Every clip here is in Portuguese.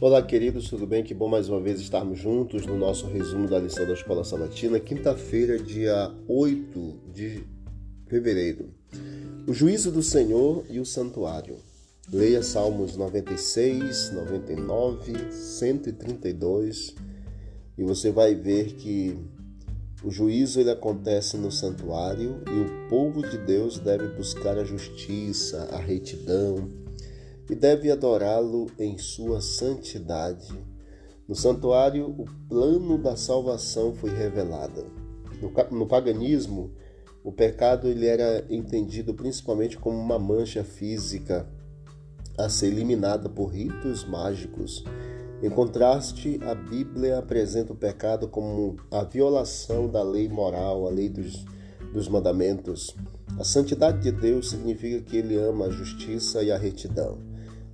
Olá, queridos, tudo bem? Que bom mais uma vez estarmos juntos no nosso resumo da lição da Escola Sabatina, quinta-feira, dia 8 de fevereiro. O juízo do Senhor e o santuário. Leia Salmos 96, 99, 132 e você vai ver que o juízo ele acontece no santuário e o povo de Deus deve buscar a justiça, a retidão, e deve adorá-lo em sua santidade. No santuário, o plano da salvação foi revelado. No, no paganismo, o pecado ele era entendido principalmente como uma mancha física a ser eliminada por ritos mágicos. Em contraste, a Bíblia apresenta o pecado como a violação da lei moral, a lei dos, dos mandamentos. A santidade de Deus significa que ele ama a justiça e a retidão.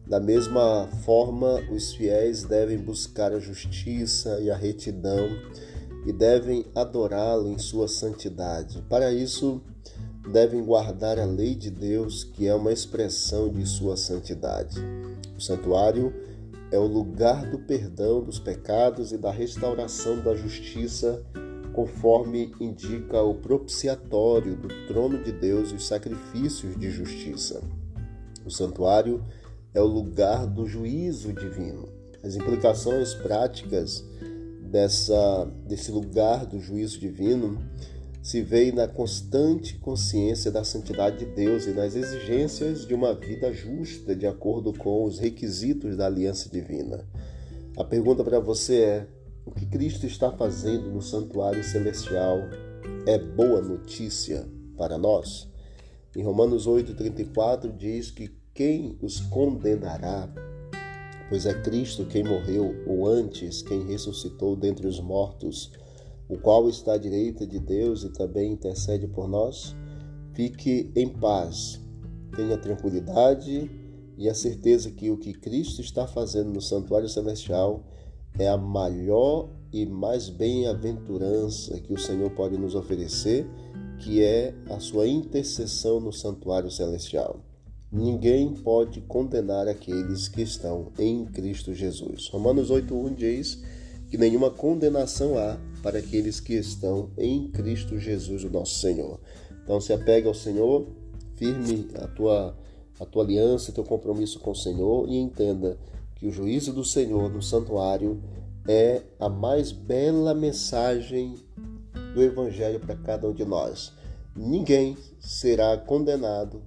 Da mesma forma, os fiéis devem buscar a justiça e a retidão e devem adorá-lo em sua santidade. Para isso, devem guardar a lei de Deus, que é uma expressão de sua santidade. O santuário é o lugar do perdão dos pecados e da restauração da justiça, conforme indica o propiciatório do trono de Deus e os sacrifícios de justiça. O santuário é é o lugar do juízo divino. As implicações práticas dessa, desse lugar do juízo divino se veem na constante consciência da santidade de Deus e nas exigências de uma vida justa de acordo com os requisitos da aliança divina. A pergunta para você é: o que Cristo está fazendo no santuário celestial é boa notícia para nós? Em Romanos 8,34 diz que quem os condenará? Pois é Cristo quem morreu, ou antes, quem ressuscitou dentre os mortos, o qual está à direita de Deus e também intercede por nós. Fique em paz, tenha tranquilidade e a certeza que o que Cristo está fazendo no santuário celestial é a maior e mais bem-aventurança que o Senhor pode nos oferecer, que é a sua intercessão no santuário celestial. Ninguém pode condenar aqueles que estão em Cristo Jesus. Romanos 8:1 diz que nenhuma condenação há para aqueles que estão em Cristo Jesus, o nosso Senhor. Então se apega ao Senhor, firme a tua a tua aliança, teu compromisso com o Senhor e entenda que o juízo do Senhor no santuário é a mais bela mensagem do evangelho para cada um de nós. Ninguém será condenado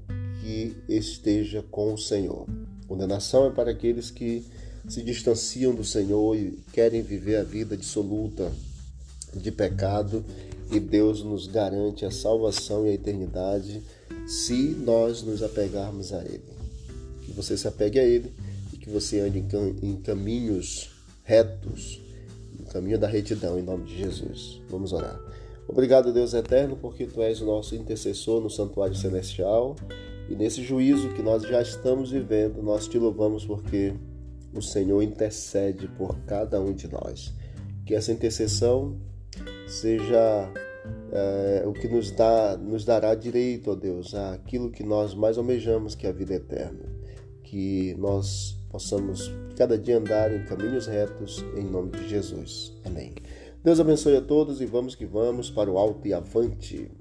que esteja com o Senhor. Condenação é para aqueles que se distanciam do Senhor e querem viver a vida dissoluta de pecado, e Deus nos garante a salvação e a eternidade se nós nos apegarmos a Ele. Que você se apegue a Ele e que você ande em caminhos retos, no caminho da retidão, em nome de Jesus. Vamos orar. Obrigado, Deus eterno, porque Tu és o nosso intercessor no santuário celestial e nesse juízo que nós já estamos vivendo, nós te louvamos porque o Senhor intercede por cada um de nós. Que essa intercessão seja é, o que nos, dá, nos dará direito, ó Deus, àquilo que nós mais almejamos, que é a vida eterna. Que nós possamos cada dia andar em caminhos retos, em nome de Jesus. Amém. Deus abençoe a todos e vamos que vamos para o alto e avante.